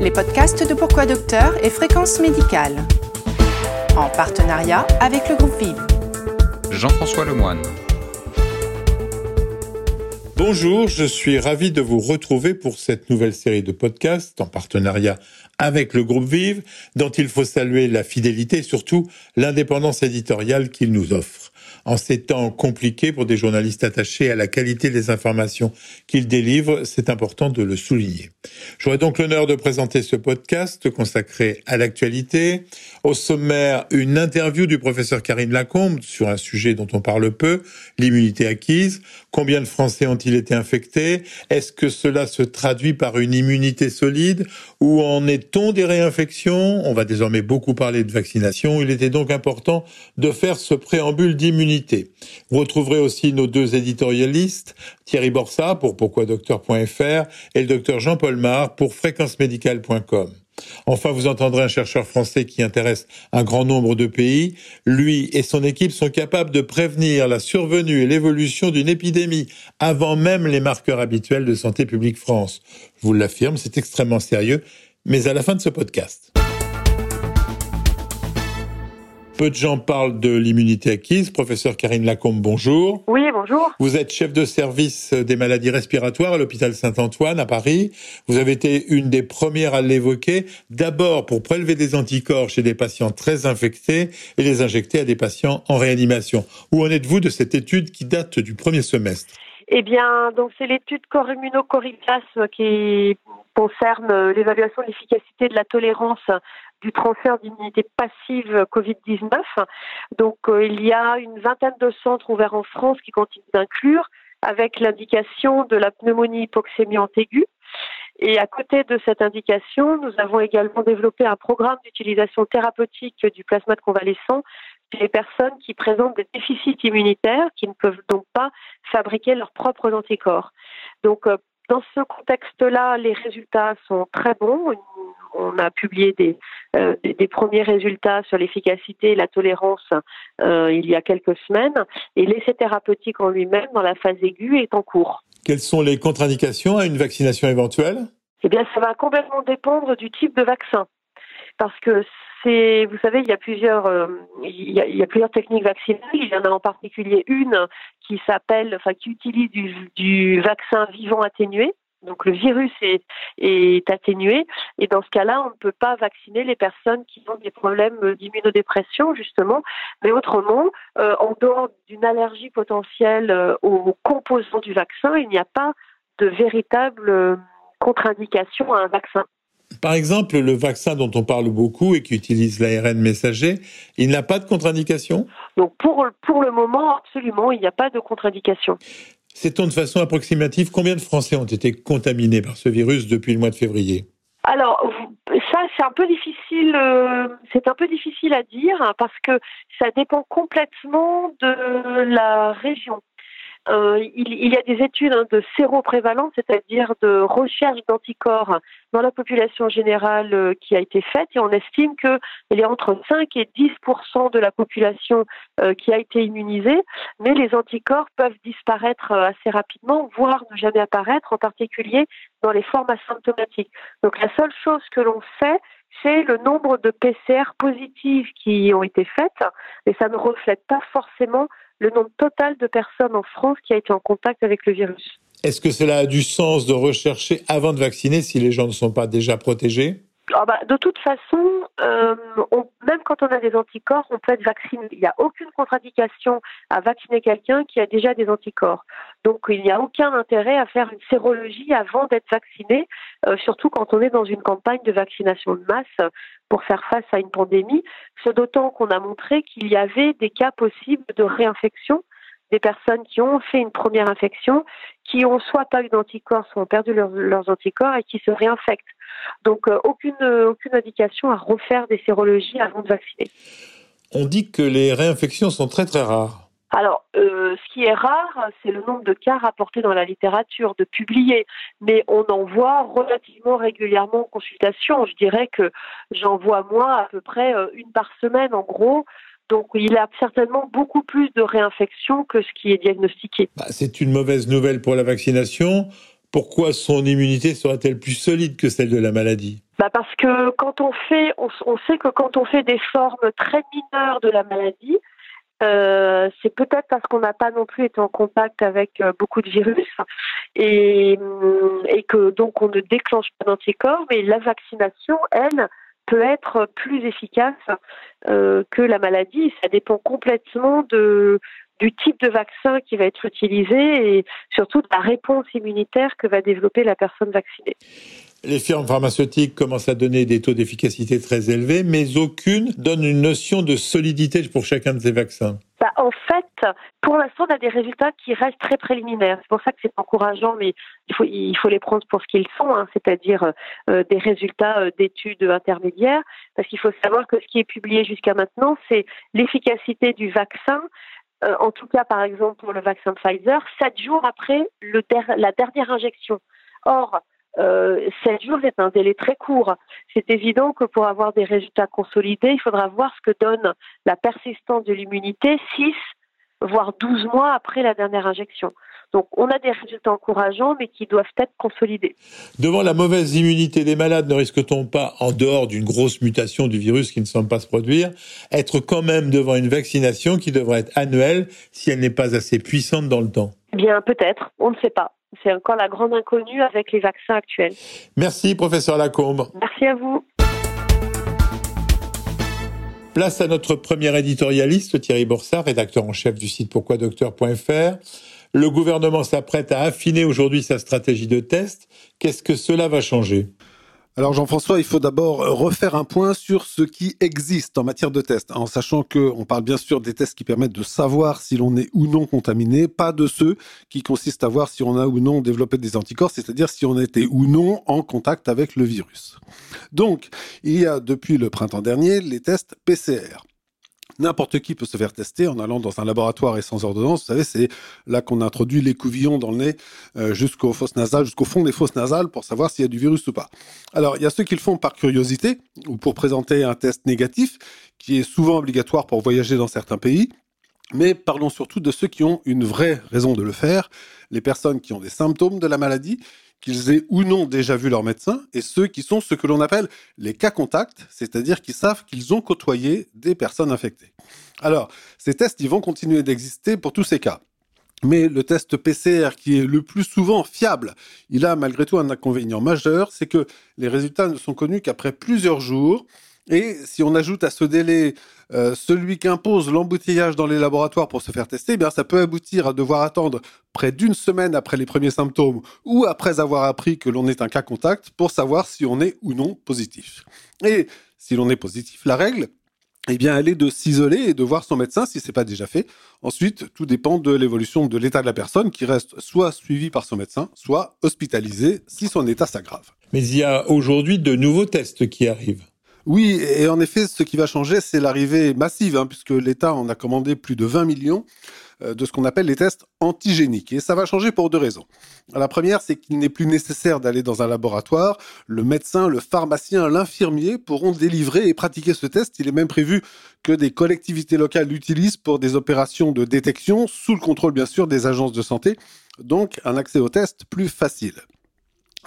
les podcasts de Pourquoi Docteur et Fréquence Médicale. En partenariat avec le groupe Vive. Jean-François Lemoine. Bonjour, je suis ravi de vous retrouver pour cette nouvelle série de podcasts en partenariat avec le groupe Vive, dont il faut saluer la fidélité et surtout l'indépendance éditoriale qu'il nous offre. En ces temps compliqués pour des journalistes attachés à la qualité des informations qu'ils délivrent, c'est important de le souligner. J'aurai donc l'honneur de présenter ce podcast consacré à l'actualité. Au sommaire, une interview du professeur Karine Lacombe sur un sujet dont on parle peu, l'immunité acquise. Combien de Français ont-ils été infectés? Est-ce que cela se traduit par une immunité solide? Où en est-on des réinfections? On va désormais beaucoup parler de vaccination. Il était donc important de faire ce préambule d'immunité vous retrouverez aussi nos deux éditorialistes, Thierry Borsa pour pourquoidocteur.fr et le docteur Jean-Paul Mar pour fréquencemédicale.com. Enfin, vous entendrez un chercheur français qui intéresse un grand nombre de pays. Lui et son équipe sont capables de prévenir la survenue et l'évolution d'une épidémie avant même les marqueurs habituels de Santé publique France. Je vous l'affirme, c'est extrêmement sérieux, mais à la fin de ce podcast. Peu de gens parlent de l'immunité acquise. Professeur Karine Lacombe, bonjour. Oui, bonjour. Vous êtes chef de service des maladies respiratoires à l'hôpital Saint-Antoine à Paris. Vous avez été une des premières à l'évoquer, d'abord pour prélever des anticorps chez des patients très infectés et les injecter à des patients en réanimation. Où en êtes-vous de cette étude qui date du premier semestre? Eh bien, donc c'est l'étude Corps Immunocoritas qui concerne l'évaluation de l'efficacité de la tolérance du transfert d'immunité passive Covid-19. Donc euh, il y a une vingtaine de centres ouverts en France qui continuent d'inclure avec l'indication de la pneumonie hypoxémiante aiguë. Et à côté de cette indication, nous avons également développé un programme d'utilisation thérapeutique du plasma de convalescent chez les personnes qui présentent des déficits immunitaires, qui ne peuvent donc pas fabriquer leurs propres anticorps. Donc, euh, dans ce contexte-là, les résultats sont très bons. On a publié des, euh, des, premiers résultats sur l'efficacité et la tolérance euh, il y a quelques semaines. Et l'essai thérapeutique en lui-même, dans la phase aiguë, est en cours. Quelles sont les contre-indications à une vaccination éventuelle? Eh bien, ça va complètement dépendre du type de vaccin. Parce que c'est, vous savez, il y a plusieurs, euh, il, y a, il, y a, plusieurs techniques vaccinales. Il y en a en particulier une qui s'appelle, enfin, qui utilise du, du vaccin vivant atténué. Donc le virus est, est, atténué et dans ce cas-là, on ne peut pas vacciner les personnes qui ont des problèmes d'immunodépression justement, mais autrement, euh, en dehors d'une allergie potentielle euh, aux composants du vaccin, il n'y a pas de véritable euh, contre-indication à un vaccin. Par exemple, le vaccin dont on parle beaucoup et qui utilise l'ARN messager, il n'a pas de contre-indication? Donc pour, pour le moment, absolument, il n'y a pas de contre-indication. Sait-on de façon approximative combien de Français ont été contaminés par ce virus depuis le mois de février? Alors ça c'est un peu difficile, euh, c'est un peu difficile à dire hein, parce que ça dépend complètement de la région. Euh, il, y a des études hein, de séroprévalence, c'est-à-dire de recherche d'anticorps dans la population générale euh, qui a été faite et on estime qu'il y a entre 5 et 10% de la population euh, qui a été immunisée, mais les anticorps peuvent disparaître assez rapidement, voire ne jamais apparaître, en particulier dans les formes asymptomatiques. Donc la seule chose que l'on sait, c'est le nombre de PCR positives qui ont été faites, et ça ne reflète pas forcément le nombre total de personnes en France qui a été en contact avec le virus. Est-ce que cela a du sens de rechercher avant de vacciner si les gens ne sont pas déjà protégés? Ah bah, de toute façon, euh, même quand on a des anticorps, on peut être vacciné. Il n'y a aucune contre-indication à vacciner quelqu'un qui a déjà des anticorps. Donc il n'y a aucun intérêt à faire une sérologie avant d'être vacciné, euh, surtout quand on est dans une campagne de vaccination de masse pour faire face à une pandémie. Ce d'autant qu'on a montré qu'il y avait des cas possibles de réinfection des personnes qui ont fait une première infection, qui ont soit pas eu d'anticorps, soit ont perdu leurs anticorps et qui se réinfectent. Donc euh, aucune, aucune indication à refaire des sérologies avant de vacciner. On dit que les réinfections sont très très rares. Alors, euh, ce qui est rare, c'est le nombre de cas rapportés dans la littérature, de publiés, mais on en voit relativement régulièrement en consultation. Je dirais que j'en vois moi à peu près euh, une par semaine en gros. Donc il a certainement beaucoup plus de réinfections que ce qui est diagnostiqué. Bah, c'est une mauvaise nouvelle pour la vaccination. Pourquoi son immunité serait-elle plus solide que celle de la maladie? Bah Parce que quand on fait, on, sait que quand on fait des formes très mineures de la maladie, euh, c'est peut-être parce qu'on n'a pas non plus été en contact avec euh, beaucoup de virus et, et que donc on ne déclenche pas d'anticorps, mais la vaccination, elle, peut être plus efficace euh, que la maladie. Ça dépend complètement de, du type de vaccin qui va être utilisé et surtout de la réponse immunitaire que va développer la personne vaccinée. Les firmes pharmaceutiques commencent à donner des taux d'efficacité très élevés, mais aucune donne une notion de solidité pour chacun de ces vaccins. Bah, en fait, pour l'instant, on a des résultats qui restent très préliminaires. C'est pour ça que c'est encourageant, mais il faut, il faut les prendre pour ce qu'ils sont, hein, c'est-à-dire euh, des résultats euh, d'études intermédiaires, parce qu'il faut savoir que ce qui est publié jusqu'à maintenant, c'est l'efficacité du vaccin euh, en tout cas par exemple pour le vaccin Pfizer, sept jours après la dernière injection. Or, euh, 7 jours, c'est un délai très court. C'est évident que pour avoir des résultats consolidés, il faudra voir ce que donne la persistance de l'immunité 6 voire 12 mois après la dernière injection. Donc on a des résultats encourageants, mais qui doivent être consolidés. Devant la mauvaise immunité des malades, ne risque-t-on pas, en dehors d'une grosse mutation du virus qui ne semble pas se produire, être quand même devant une vaccination qui devrait être annuelle si elle n'est pas assez puissante dans le temps? Bien, peut-être, on ne sait pas. C'est encore la grande inconnue avec les vaccins actuels. Merci, professeur Lacombe. Merci à vous. Place à notre premier éditorialiste, Thierry Borsard, rédacteur en chef du site pourquoidocteur.fr. Le gouvernement s'apprête à affiner aujourd'hui sa stratégie de test. Qu'est-ce que cela va changer? Alors Jean-François, il faut d'abord refaire un point sur ce qui existe en matière de tests, en sachant que on parle bien sûr des tests qui permettent de savoir si l'on est ou non contaminé, pas de ceux qui consistent à voir si on a ou non développé des anticorps, c'est-à-dire si on était ou non en contact avec le virus. Donc, il y a depuis le printemps dernier les tests PCR. N'importe qui peut se faire tester en allant dans un laboratoire et sans ordonnance. Vous savez, c'est là qu'on introduit les couvillons dans le nez euh, jusqu'aux fosses nasales, jusqu'au fond des fosses nasales pour savoir s'il y a du virus ou pas. Alors, il y a ceux qui le font par curiosité ou pour présenter un test négatif qui est souvent obligatoire pour voyager dans certains pays. Mais parlons surtout de ceux qui ont une vraie raison de le faire, les personnes qui ont des symptômes de la maladie qu'ils aient ou non déjà vu leur médecin, et ceux qui sont ce que l'on appelle les cas contacts, c'est-à-dire qui savent qu'ils ont côtoyé des personnes infectées. Alors, ces tests, ils vont continuer d'exister pour tous ces cas. Mais le test PCR, qui est le plus souvent fiable, il a malgré tout un inconvénient majeur, c'est que les résultats ne sont connus qu'après plusieurs jours, et si on ajoute à ce délai euh, celui qu'impose l'embouteillage dans les laboratoires pour se faire tester, eh bien ça peut aboutir à devoir attendre près d'une semaine après les premiers symptômes ou après avoir appris que l'on est un cas contact pour savoir si on est ou non positif. Et si l'on est positif, la règle, eh bien, elle est de s'isoler et de voir son médecin si c'est pas déjà fait. Ensuite, tout dépend de l'évolution de l'état de la personne qui reste soit suivie par son médecin, soit hospitalisée si son état s'aggrave. Mais il y a aujourd'hui de nouveaux tests qui arrivent. Oui, et en effet, ce qui va changer, c'est l'arrivée massive, hein, puisque l'État en a commandé plus de 20 millions euh, de ce qu'on appelle les tests antigéniques. Et ça va changer pour deux raisons. La première, c'est qu'il n'est plus nécessaire d'aller dans un laboratoire. Le médecin, le pharmacien, l'infirmier pourront délivrer et pratiquer ce test. Il est même prévu que des collectivités locales l'utilisent pour des opérations de détection, sous le contrôle bien sûr des agences de santé. Donc un accès au test plus facile.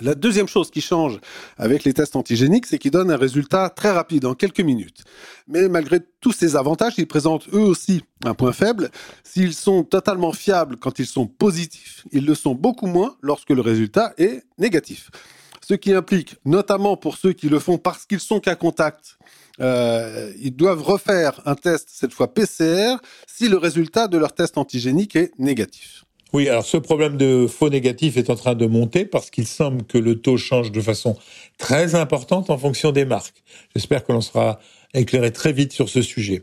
La deuxième chose qui change avec les tests antigéniques, c'est qu'ils donnent un résultat très rapide, en quelques minutes. Mais malgré tous ces avantages, ils présentent eux aussi un point faible. S'ils sont totalement fiables quand ils sont positifs, ils le sont beaucoup moins lorsque le résultat est négatif. Ce qui implique, notamment pour ceux qui le font parce qu'ils sont qu'à contact, euh, ils doivent refaire un test, cette fois PCR, si le résultat de leur test antigénique est négatif. Oui, alors ce problème de faux négatif est en train de monter parce qu'il semble que le taux change de façon très importante en fonction des marques. J'espère que l'on sera éclairé très vite sur ce sujet.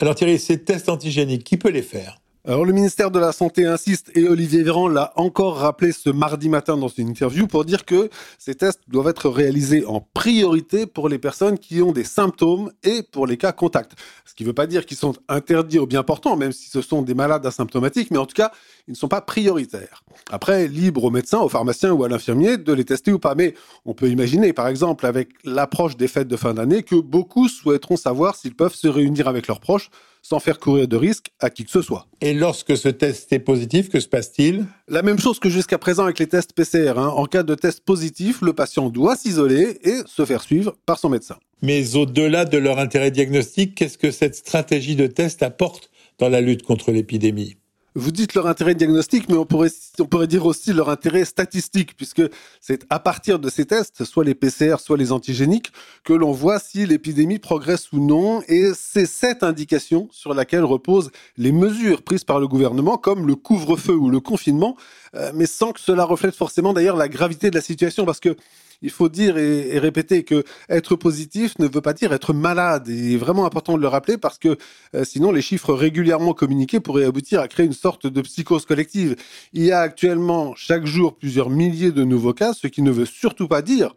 Alors Thierry, ces tests antigéniques, qui peut les faire? Alors le ministère de la Santé insiste et Olivier Véran l'a encore rappelé ce mardi matin dans une interview pour dire que ces tests doivent être réalisés en priorité pour les personnes qui ont des symptômes et pour les cas contacts. Ce qui ne veut pas dire qu'ils sont interdits ou bien portants, même si ce sont des malades asymptomatiques, mais en tout cas, ils ne sont pas prioritaires. Après, libre au médecin, au pharmacien ou à l'infirmier de les tester ou pas. Mais on peut imaginer, par exemple, avec l'approche des fêtes de fin d'année, que beaucoup souhaiteront savoir s'ils peuvent se réunir avec leurs proches sans faire courir de risque à qui que ce soit. Et lorsque ce test est positif, que se passe-t-il? La même chose que jusqu'à présent avec les tests PCR. Hein. En cas de test positif, le patient doit s'isoler et se faire suivre par son médecin. Mais au-delà de leur intérêt diagnostique, qu'est-ce que cette stratégie de test apporte dans la lutte contre l'épidémie? Vous dites leur intérêt diagnostique, mais on pourrait, on pourrait dire aussi leur intérêt statistique, puisque c'est à partir de ces tests, soit les PCR, soit les antigéniques, que l'on voit si l'épidémie progresse ou non, et c'est cette indication sur laquelle reposent les mesures prises par le gouvernement, comme le couvre-feu ou le confinement, euh, mais sans que cela reflète forcément d'ailleurs la gravité de la situation, parce que il faut dire et, répéter que être positif ne veut pas dire être malade. Et vraiment important de le rappeler parce que euh, sinon les chiffres régulièrement communiqués pourraient aboutir à créer une sorte de psychose collective. Il y a actuellement chaque jour plusieurs milliers de nouveaux cas, ce qui ne veut surtout pas dire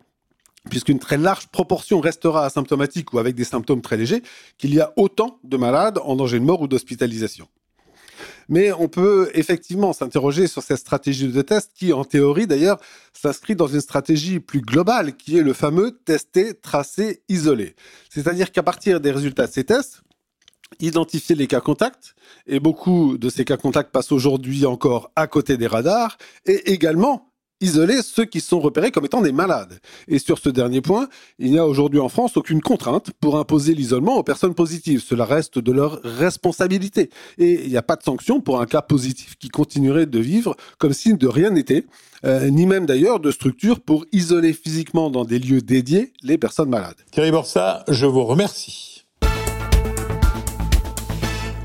puisqu'une très large proportion restera asymptomatique ou avec des symptômes très légers, qu'il y a autant de malades en danger de mort ou d'hospitalisation. Mais on peut effectivement s'interroger sur cette stratégie de test qui, en théorie d'ailleurs, s'inscrit dans une stratégie plus globale qui est le fameux tester, tracer, isoler. C'est-à-dire qu'à partir des résultats de ces tests, identifier les cas contacts, et beaucoup de ces cas contacts passent aujourd'hui encore à côté des radars, et également isoler ceux qui sont repérés comme étant des malades. Et sur ce dernier point, il n'y a aujourd'hui en France aucune contrainte pour imposer l'isolement aux personnes positives. Cela reste de leur responsabilité. Et il n'y a pas de sanction pour un cas positif qui continuerait de vivre comme si de rien n'était, euh, ni même d'ailleurs de structure pour isoler physiquement dans des lieux dédiés les personnes malades. Thierry Borsa, je vous remercie.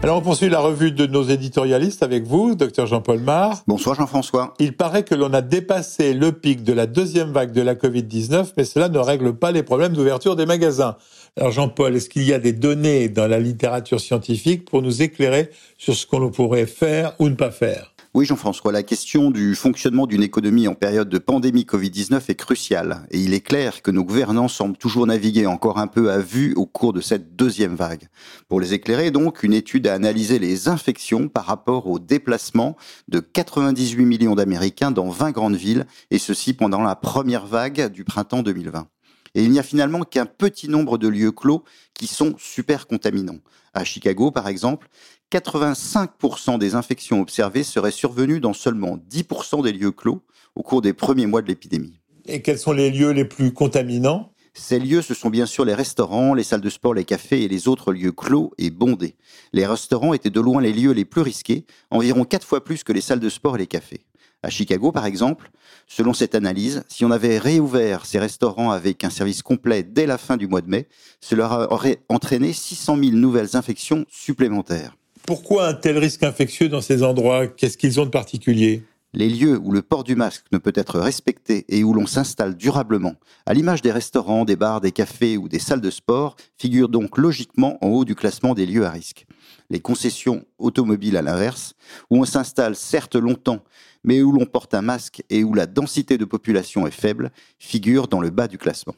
Alors on poursuit la revue de nos éditorialistes avec vous, docteur Jean-Paul Mar. Bonsoir Jean-François. Il paraît que l'on a dépassé le pic de la deuxième vague de la Covid-19, mais cela ne règle pas les problèmes d'ouverture des magasins. Alors Jean-Paul, est-ce qu'il y a des données dans la littérature scientifique pour nous éclairer sur ce qu'on pourrait faire ou ne pas faire? Oui, Jean-François, la question du fonctionnement d'une économie en période de pandémie Covid-19 est cruciale et il est clair que nos gouvernants semblent toujours naviguer encore un peu à vue au cours de cette deuxième vague. Pour les éclairer, donc, une étude a analysé les infections par rapport au déplacement de 98 millions d'Américains dans 20 grandes villes et ceci pendant la première vague du printemps 2020. Et il n'y a finalement qu'un petit nombre de lieux clos qui sont super contaminants. À Chicago, par exemple, 85% des infections observées seraient survenues dans seulement 10% des lieux clos au cours des premiers mois de l'épidémie. Et quels sont les lieux les plus contaminants? Ces lieux, ce sont bien sûr les restaurants, les salles de sport, les cafés et les autres lieux clos et bondés. Les restaurants étaient de loin les lieux les plus risqués, environ quatre fois plus que les salles de sport et les cafés. À Chicago, par exemple, selon cette analyse, si on avait réouvert ces restaurants avec un service complet dès la fin du mois de mai, cela aurait entraîné 600 000 nouvelles infections supplémentaires. Pourquoi un tel risque infectieux dans ces endroits? Qu'est-ce qu'ils ont de particulier? Les lieux où le port du masque ne peut être respecté et où l'on s'installe durablement, à l'image des restaurants, des bars, des cafés ou des salles de sport, figurent donc logiquement en haut du classement des lieux à risque. Les concessions automobiles, à l'inverse, où on s'installe certes longtemps, mais où l'on porte un masque et où la densité de population est faible, figurent dans le bas du classement.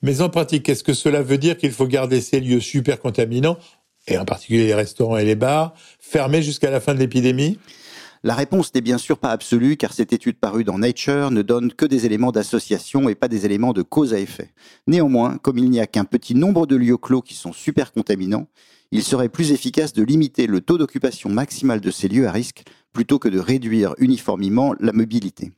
Mais en pratique, est-ce que cela veut dire qu'il faut garder ces lieux super contaminants et en particulier les restaurants et les bars, fermés jusqu'à la fin de l'épidémie? La réponse n'est bien sûr pas absolue car cette étude parue dans Nature ne donne que des éléments d'association et pas des éléments de cause à effet. Néanmoins, comme il n'y a qu'un petit nombre de lieux clos qui sont super contaminants, il serait plus efficace de limiter le taux d'occupation maximal de ces lieux à risque plutôt que de réduire uniformément la mobilité.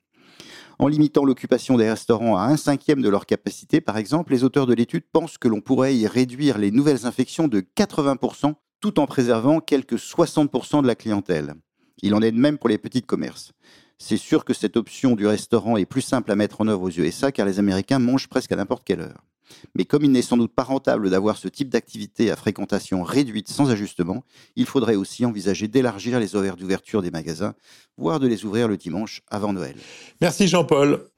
En limitant l'occupation des restaurants à un cinquième de leur capacité, par exemple, les auteurs de l'étude pensent que l'on pourrait y réduire les nouvelles infections de 80% tout en préservant quelques 60% de la clientèle. Il en est de même pour les petits commerces. C'est sûr que cette option du restaurant est plus simple à mettre en œuvre aux USA car les Américains mangent presque à n'importe quelle heure. Mais comme il n'est sans doute pas rentable d'avoir ce type d'activité à fréquentation réduite sans ajustement, il faudrait aussi envisager d'élargir les horaires d'ouverture des magasins, voire de les ouvrir le dimanche avant Noël. Merci Jean-Paul.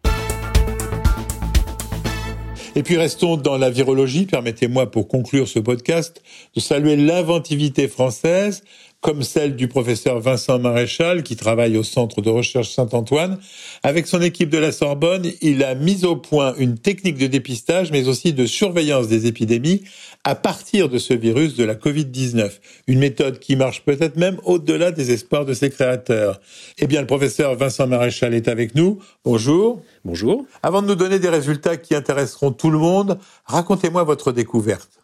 Et puis restons dans la virologie. Permettez-moi pour conclure ce podcast de saluer l'inventivité française comme celle du professeur Vincent Maréchal, qui travaille au Centre de recherche Saint-Antoine. Avec son équipe de la Sorbonne, il a mis au point une technique de dépistage, mais aussi de surveillance des épidémies à partir de ce virus de la Covid-19. Une méthode qui marche peut-être même au-delà des espoirs de ses créateurs. Eh bien, le professeur Vincent Maréchal est avec nous. Bonjour. Bonjour. Avant de nous donner des résultats qui intéresseront tout le monde, racontez-moi votre découverte.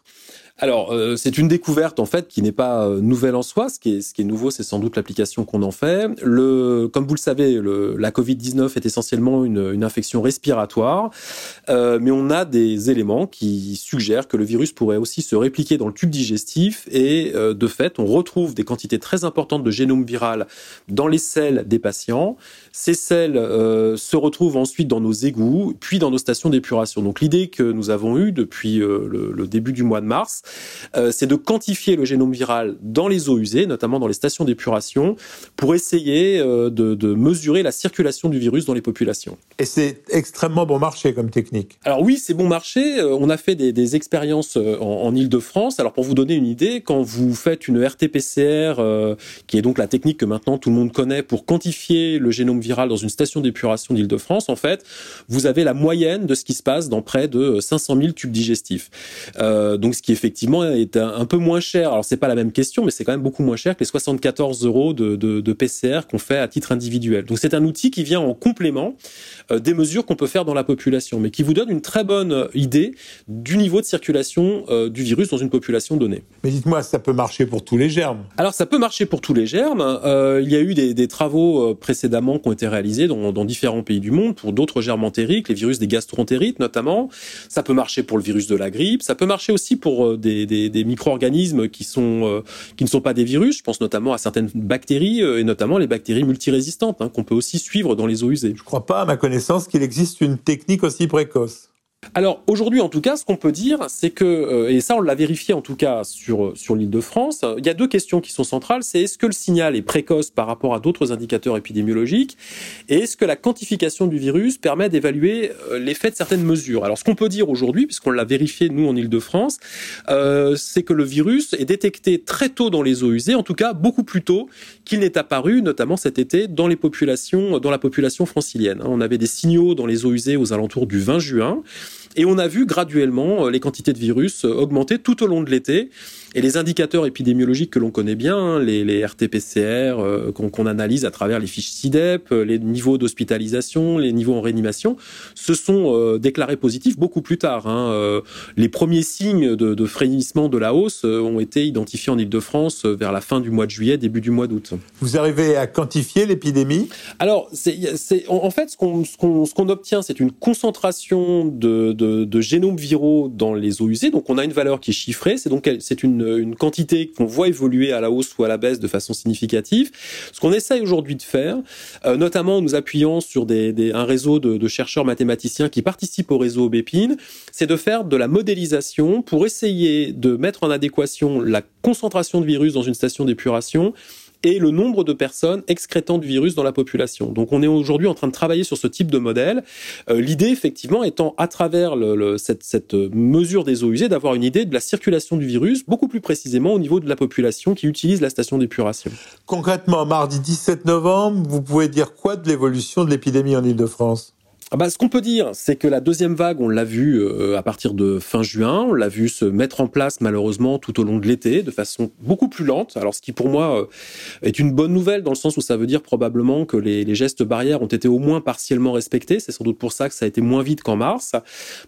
Alors, euh, c'est une découverte en fait qui n'est pas euh, nouvelle en soi. Ce qui est, ce qui est nouveau, c'est sans doute l'application qu'on en fait. Le, comme vous le savez, le, la Covid-19 est essentiellement une, une infection respiratoire, euh, mais on a des éléments qui suggèrent que le virus pourrait aussi se répliquer dans le tube digestif et euh, de fait, on retrouve des quantités très importantes de génome viral dans les selles des patients. Ces selles euh, se retrouvent ensuite dans nos égouts, puis dans nos stations d'épuration. Donc l'idée que nous avons eue depuis le, le début du mois de mars, euh, c'est de quantifier le génome viral dans les eaux usées, notamment dans les stations d'épuration, pour essayer euh, de, de, mesurer la circulation du virus dans les populations. Et c'est extrêmement bon marché comme technique. Alors oui, c'est bon marché. Euh, on a fait des, des expériences en, en Ile-de-France. Alors pour vous donner une idée, quand vous faites une RT-PCR, euh, qui est donc la technique que maintenant tout le monde connaît pour quantifier le génome viral dans une station d'épuration d'Île-de-France, en fait, vous avez la moyenne de ce qui se passe dans près de 500 000 tubes digestifs. Euh, donc ce qui effectivement effectivement est un, peu moins cher. Alors c'est pas la même question, mais c'est quand même beaucoup moins cher que les 74 euros de, de, de PCR qu'on fait à titre individuel. Donc c'est un outil qui vient en complément euh, des mesures qu'on peut faire dans la population, mais qui vous donne une très bonne idée du niveau de circulation euh, du virus dans une population donnée. Mais dites-moi, ça peut marcher pour tous les germes? Alors ça peut marcher pour tous les germes. Euh, il y a eu des, des, travaux précédemment qui ont été réalisés dans, dans différents pays du monde pour d'autres germes entériques, les virus des gastroentérites notamment. Ça peut marcher pour le virus de la grippe. Ça peut marcher aussi pour euh, des, micro-organismes euh, qui ne sont pas des virus. Je pense notamment à certaines bactéries, euh, et notamment les bactéries multirésistantes, hein, qu'on peut aussi suivre dans les eaux usées. Je ne crois pas, à ma connaissance, qu'il existe une technique aussi précoce. Alors aujourd'hui, en tout cas, ce qu'on peut dire, c'est que, euh, et ça on l'a vérifié en tout cas sur, sur l'île de France, il y a deux questions qui sont centrales. C'est est-ce que le signal est précoce par rapport à d'autres indicateurs épidémiologiques et est-ce que la quantification du virus permet d'évaluer euh, l'effet de certaines mesures? Alors ce qu'on peut dire aujourd'hui, puisqu'on l'a vérifié nous en île de France, euh, c'est que le virus est détecté très tôt dans les eaux usées, en tout cas beaucoup plus tôt qu'il n'est apparu, notamment cet été, dans les populations, dans la population francilienne. On avait des signaux dans les eaux usées aux alentours du 20 juin. Et on a vu graduellement euh, les quantités de virus euh, augmenter tout au long de l'été. Et les indicateurs épidémiologiques que l'on connaît bien, hein, les, les RT-PCR euh, qu'on qu analyse à travers les fiches CIDEP, les niveaux d'hospitalisation, les niveaux en réanimation, se sont euh, déclarés positifs beaucoup plus tard. Hein. Euh, les premiers signes de, de, frémissement de la hausse ont été identifiés en Ile-de-France vers la fin du mois de juillet, début du mois d'août. Vous arrivez à quantifier l'épidémie? Alors, c'est en, en fait ce qu'on qu qu obtient, c'est une concentration de, de, de génomes viraux dans les eaux usées. Donc, on a une valeur qui est chiffrée. C'est donc c'est une une, quantité qu'on voit évoluer à la hausse ou à la baisse de façon significative. Ce qu'on essaye aujourd'hui de faire, euh, notamment en nous appuyant sur un réseau de, chercheurs mathématiciens qui participent au réseau Bépine, c'est de faire de la modélisation pour essayer de mettre en adéquation la concentration de virus dans une station d'épuration et le nombre de personnes excrétant du virus dans la population. Donc on est aujourd'hui en train de travailler sur ce type de modèle. Euh, L'idée effectivement étant à travers cette, cette, mesure des eaux usées d'avoir une idée de la circulation du virus beaucoup plus précisément au niveau de la population qui utilise la station d'épuration. Concrètement, mardi 17 novembre, vous pouvez dire quoi de l'évolution de l'épidémie en Ile-de-France bah, ce qu'on peut dire, c'est que la deuxième vague, on l'a vu euh, à partir de fin juin, on l'a vu se mettre en place malheureusement tout au long de l'été de façon beaucoup plus lente. Alors ce qui pour moi euh, est une bonne nouvelle dans le sens où ça veut dire probablement que les, les gestes barrières ont été au moins partiellement respectés. C'est sans doute pour ça que ça a été moins vite qu'en mars.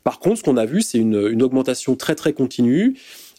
Par contre, ce qu'on a vu, c'est une, une augmentation très très continue.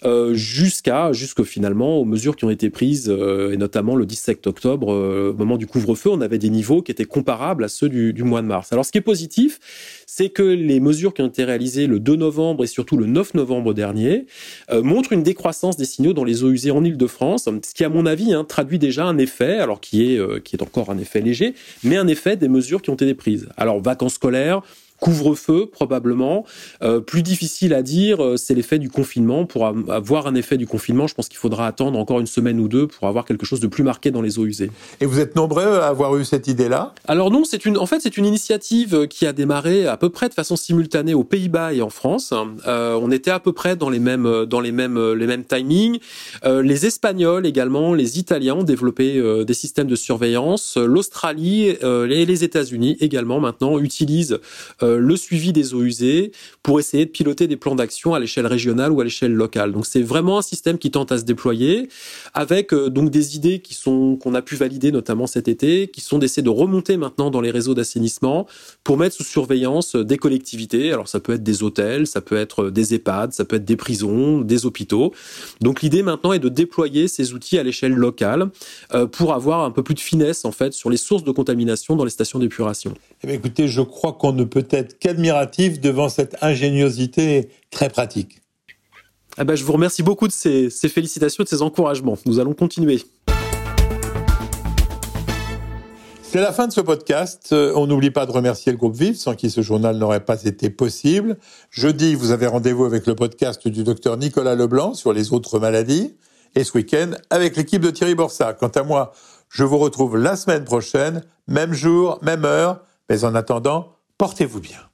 Euh, jusqu'à jusque finalement aux mesures qui ont été prises euh, et notamment le 17 octobre euh, au moment du couvre-feu on avait des niveaux qui étaient comparables à ceux du, mois de mars. Alors ce qui est positif c'est que les mesures qui ont été réalisées le 2 novembre et surtout le 9 novembre dernier montrent une décroissance des signaux dans les eaux usées en Île-de-France ce qui à mon avis hein, traduit déjà un effet alors qui est qui est encore un effet léger mais un effet des mesures qui ont été prises. Alors vacances scolaires couvre-feu probablement. Euh, plus difficile à dire, euh, c'est l'effet du confinement. Pour avoir un effet du confinement, je pense qu'il faudra attendre encore une semaine ou deux pour avoir quelque chose de plus marqué dans les eaux usées. Et vous êtes nombreux à avoir eu cette idée-là? Alors non, c'est une, en fait, c'est une initiative qui a démarré à peu près de façon simultanée aux Pays-Bas et en France. Euh, on était à peu près dans les mêmes, dans les mêmes, les mêmes timings. Euh, les Espagnols également, les Italiens ont développé euh, des systèmes de surveillance. L'Australie et les États-Unis également maintenant utilisent le suivi des eaux usées pour essayer de piloter des plans d'action à l'échelle régionale ou à l'échelle locale. Donc c'est vraiment un système qui tente à se déployer avec donc des idées qui sont qu'on a pu valider notamment cet été, qui sont d'essayer de remonter maintenant dans les réseaux d'assainissement pour mettre sous surveillance des collectivités. Alors ça peut être des hôtels, ça peut être des EHPAD, ça peut être des prisons, des hôpitaux. Donc l'idée maintenant est de déployer ces outils à l'échelle locale euh, pour avoir un peu plus de finesse en fait sur les sources de contamination dans les stations d'épuration. Eh écoutez, je crois qu'on ne peut qu'admiratif devant cette ingéniosité très pratique. Eh ben, je vous remercie beaucoup de ces, ces félicitations, de ces encouragements. Nous allons continuer. C'est la fin de ce podcast. Euh, on n'oublie pas de remercier le groupe Vive, sans qui ce journal n'aurait pas été possible. Jeudi, vous avez rendez-vous avec le podcast du docteur Nicolas Leblanc sur les autres maladies. Et ce week-end, avec l'équipe de Thierry Borsa. Quant à moi, je vous retrouve la semaine prochaine, même jour, même heure. Mais en attendant, portez-vous bien.